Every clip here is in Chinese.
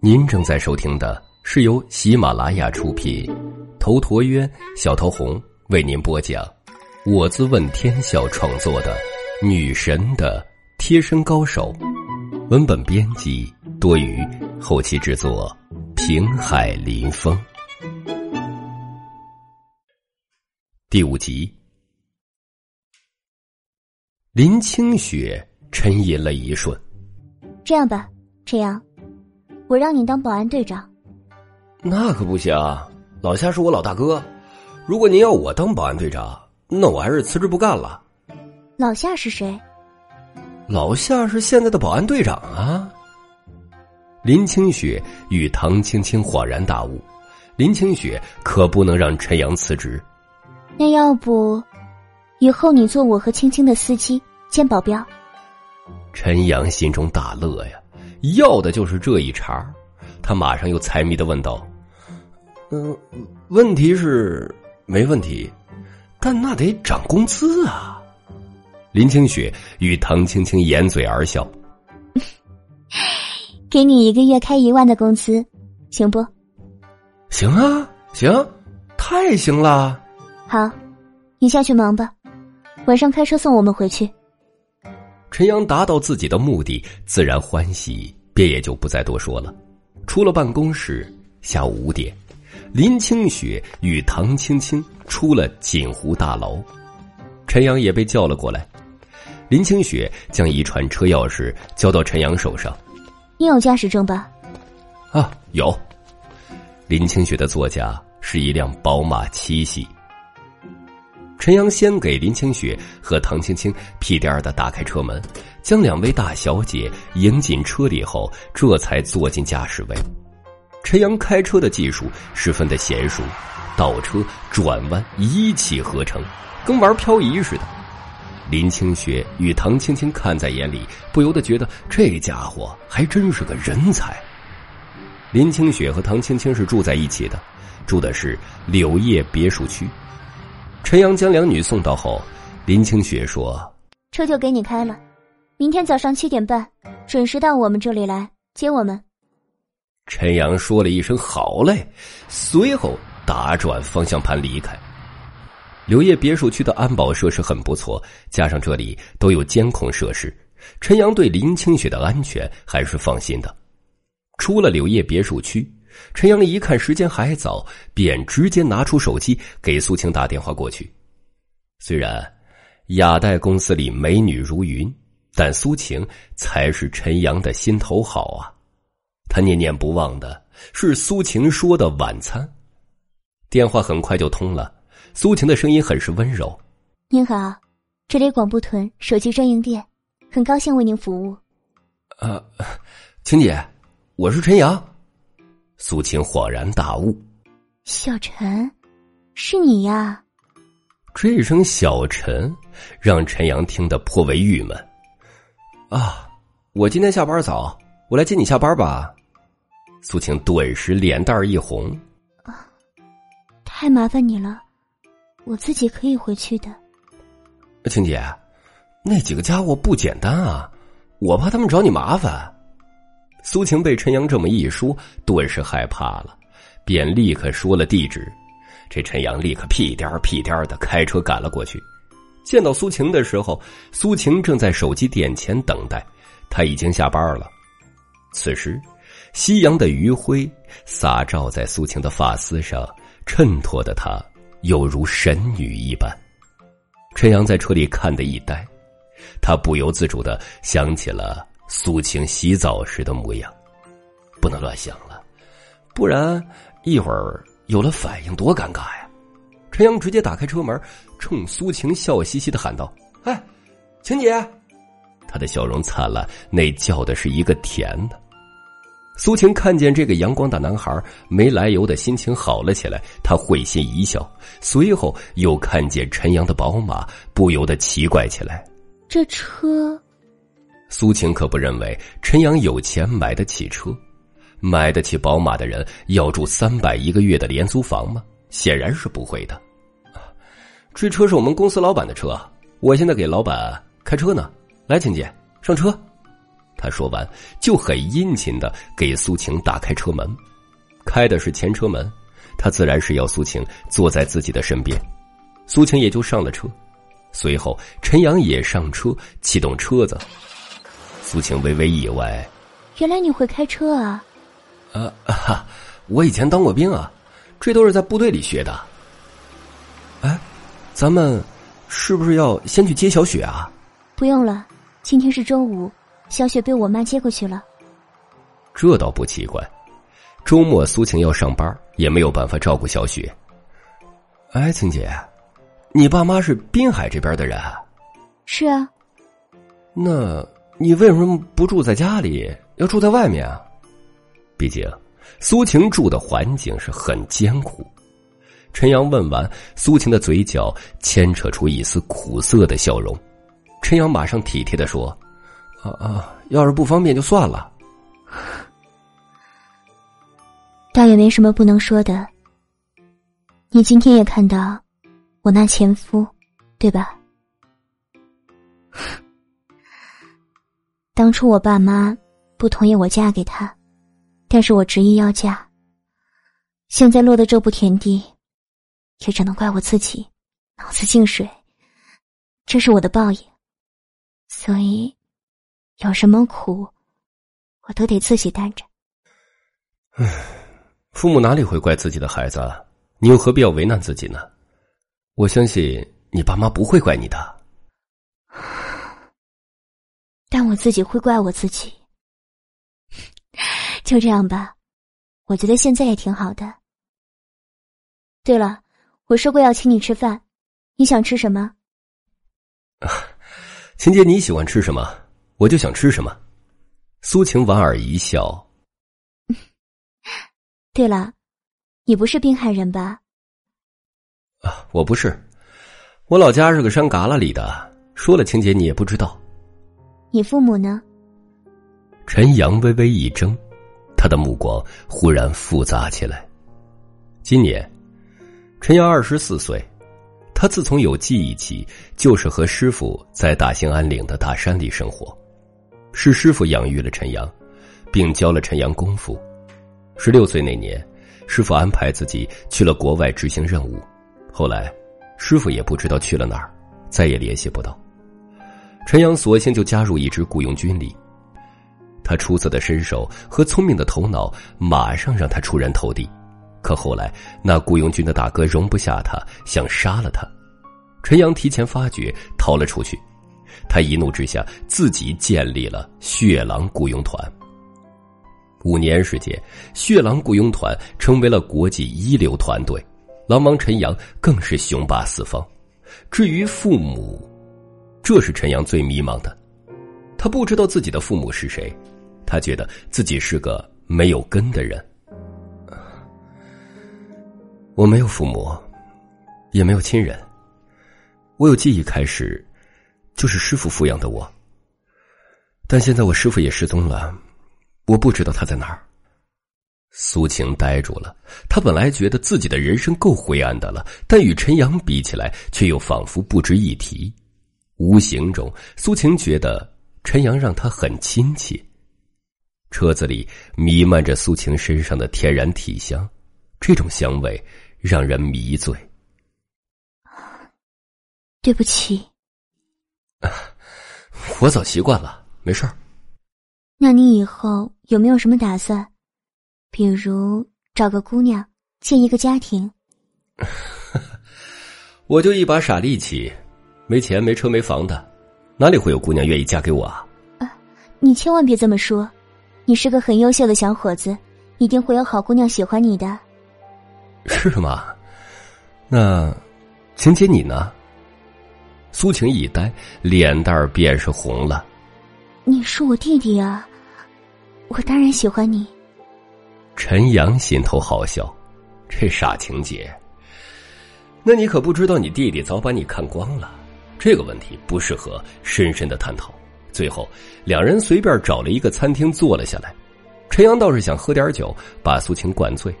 您正在收听的是由喜马拉雅出品，头陀渊、小桃红为您播讲，我自问天笑创作的《女神的贴身高手》，文本编辑多余，后期制作平海林风，第五集。林清雪沉吟了一瞬，这样吧，陈阳。我让你当保安队长，那可不行。老夏是我老大哥，如果您要我当保安队长，那我还是辞职不干了。老夏是谁？老夏是现在的保安队长啊。林清雪与唐青青恍然大悟，林清雪可不能让陈阳辞职。那要不，以后你做我和青青的司机兼保镖？陈阳心中大乐呀。要的就是这一茬他马上又财迷的问道：“嗯，问题是没问题，但那得涨工资啊。”林清雪与唐青青掩嘴而笑：“给你一个月开一万的工资，行不？”“行啊，行，太行了。”“好，你下去忙吧，晚上开车送我们回去。”陈阳达到自己的目的，自然欢喜，便也就不再多说了。出了办公室，下午五点，林清雪与唐青青出了锦湖大楼，陈阳也被叫了过来。林清雪将一串车钥匙交到陈阳手上：“你有驾驶证吧？”“啊，有。”林清雪的座驾是一辆宝马七系。陈阳先给林清雪和唐青青屁颠儿的打开车门，将两位大小姐迎进车里后，这才坐进驾驶位。陈阳开车的技术十分的娴熟，倒车、转弯一气呵成，跟玩漂移似的。林清雪与唐青青看在眼里，不由得觉得这家伙还真是个人才。林清雪和唐青青是住在一起的，住的是柳叶别墅区。陈阳将两女送到后，林清雪说：“车就给你开了，明天早上七点半准时到我们这里来接我们。”陈阳说了一声“好嘞”，随后打转方向盘离开。柳叶别墅区的安保设施很不错，加上这里都有监控设施，陈阳对林清雪的安全还是放心的。出了柳叶别墅区。陈阳一看时间还早，便直接拿出手机给苏晴打电话过去。虽然雅黛公司里美女如云，但苏晴才是陈阳的心头好啊！他念念不忘的是苏晴说的晚餐。电话很快就通了，苏晴的声音很是温柔：“您好，这里广布屯手机专营店，很高兴为您服务。”“呃，晴姐，我是陈阳。”苏晴恍然大悟：“小陈，是你呀！”这声“小陈”让陈阳听得颇为郁闷。啊，我今天下班早，我来接你下班吧。苏晴顿时脸蛋一红：“啊，太麻烦你了，我自己可以回去的。”晴姐，那几个家伙不简单啊，我怕他们找你麻烦。苏晴被陈阳这么一说，顿时害怕了，便立刻说了地址。这陈阳立刻屁颠儿屁颠儿的开车赶了过去。见到苏晴的时候，苏晴正在手机店前等待，他已经下班了。此时，夕阳的余晖洒照在苏晴的发丝上，衬托的她犹如神女一般。陈阳在车里看得一呆，他不由自主的想起了。苏晴洗澡时的模样，不能乱想了，不然一会儿有了反应多尴尬呀！陈阳直接打开车门，冲苏晴笑嘻嘻的喊道：“哎，晴姐！”他的笑容灿烂，那叫的是一个甜的。苏晴看见这个阳光大男孩，没来由的心情好了起来，他会心一笑，随后又看见陈阳的宝马，不由得奇怪起来：这车。苏晴可不认为陈阳有钱买得起车，买得起宝马的人要住三百一个月的廉租房吗？显然是不会的。这车是我们公司老板的车，我现在给老板开车呢。来，请姐上车。他说完，就很殷勤的给苏晴打开车门，开的是前车门，他自然是要苏晴坐在自己的身边，苏晴也就上了车。随后，陈阳也上车，启动车子。苏晴微微意外：“原来你会开车啊？”“呃，哈，我以前当过兵啊，这都是在部队里学的。”“哎，咱们是不是要先去接小雪啊？”“不用了，今天是周五。”小雪被我妈接过去了，这倒不奇怪。周末苏晴要上班，也没有办法照顾小雪。哎，晴姐，你爸妈是滨海这边的人？是啊。那你为什么不住在家里，要住在外面啊？毕竟苏晴住的环境是很艰苦。陈阳问完，苏晴的嘴角牵扯出一丝苦涩的笑容。陈阳马上体贴的说。啊啊！要是不方便就算了，倒也没什么不能说的。你今天也看到我那前夫，对吧？当初我爸妈不同意我嫁给他，但是我执意要嫁。现在落得这步田地，也只能怪我自己脑子进水，这是我的报应。所以。有什么苦，我都得自己担着。唉，父母哪里会怪自己的孩子？你又何必要为难自己呢？我相信你爸妈不会怪你的。但我自己会怪我自己。就这样吧，我觉得现在也挺好的。对了，我说过要请你吃饭，你想吃什么？秦姐，你喜欢吃什么？我就想吃什么，苏晴莞尔一笑。对了，你不是滨海人吧？啊，我不是，我老家是个山旮旯里的。说了，晴姐你也不知道。你父母呢？陈阳微微一怔，他的目光忽然复杂起来。今年，陈阳二十四岁，他自从有记忆起，就是和师傅在大兴安岭的大山里生活。是师傅养育了陈阳，并教了陈阳功夫。十六岁那年，师傅安排自己去了国外执行任务。后来，师傅也不知道去了哪儿，再也联系不到。陈阳索性就加入一支雇佣军里。他出色的身手和聪明的头脑，马上让他出人头地。可后来，那雇佣军的大哥容不下他，想杀了他。陈阳提前发觉，逃了出去。他一怒之下，自己建立了血狼雇佣团。五年时间，血狼雇佣团成为了国际一流团队，狼王陈阳更是雄霸四方。至于父母，这是陈阳最迷茫的。他不知道自己的父母是谁，他觉得自己是个没有根的人。我没有父母，也没有亲人。我有记忆开始。就是师傅抚养的我，但现在我师傅也失踪了，我不知道他在哪儿。苏晴呆住了，他本来觉得自己的人生够灰暗的了，但与陈阳比起来，却又仿佛不值一提。无形中，苏晴觉得陈阳让他很亲切。车子里弥漫着苏晴身上的天然体香，这种香味让人迷醉。对不起。我早习惯了，没事儿。那你以后有没有什么打算？比如找个姑娘，建一个家庭？我就一把傻力气，没钱、没车、没房的，哪里会有姑娘愿意嫁给我啊？啊，你千万别这么说，你是个很优秀的小伙子，一定会有好姑娘喜欢你的。是吗？那晴姐你呢？苏晴一呆，脸蛋儿便是红了。你是我弟弟啊，我当然喜欢你。陈阳心头好笑，这傻晴姐。那你可不知道，你弟弟早把你看光了。这个问题不适合深深的探讨。最后，两人随便找了一个餐厅坐了下来。陈阳倒是想喝点酒，把苏晴灌醉，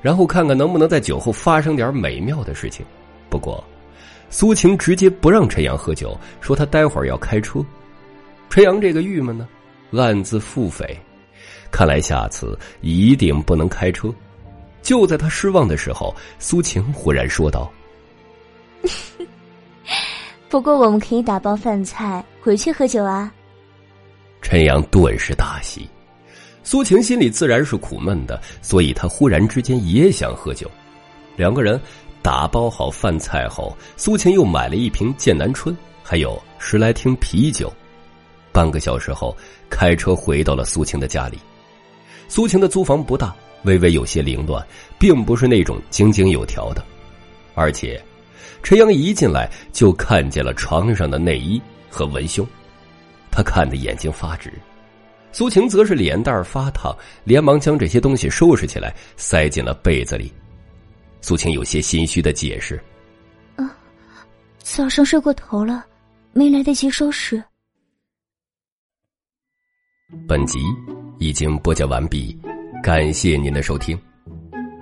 然后看看能不能在酒后发生点美妙的事情。不过。苏晴直接不让陈阳喝酒，说他待会儿要开车。陈阳这个郁闷呢，暗自腹诽，看来下次一定不能开车。就在他失望的时候，苏晴忽然说道：“不过我们可以打包饭菜回去喝酒啊。”陈阳顿时大喜，苏晴心里自然是苦闷的，所以他忽然之间也想喝酒。两个人打包好饭菜后，苏晴又买了一瓶剑南春，还有十来听啤酒。半个小时后，开车回到了苏晴的家里。苏晴的租房不大。微微有些凌乱，并不是那种井井有条的，而且，陈阳一进来就看见了床上的内衣和文胸，他看得眼睛发直。苏晴则是脸蛋发烫，连忙将这些东西收拾起来，塞进了被子里。苏晴有些心虚的解释：“啊，早上睡过头了，没来得及收拾。”本集已经播讲完毕。感谢您的收听，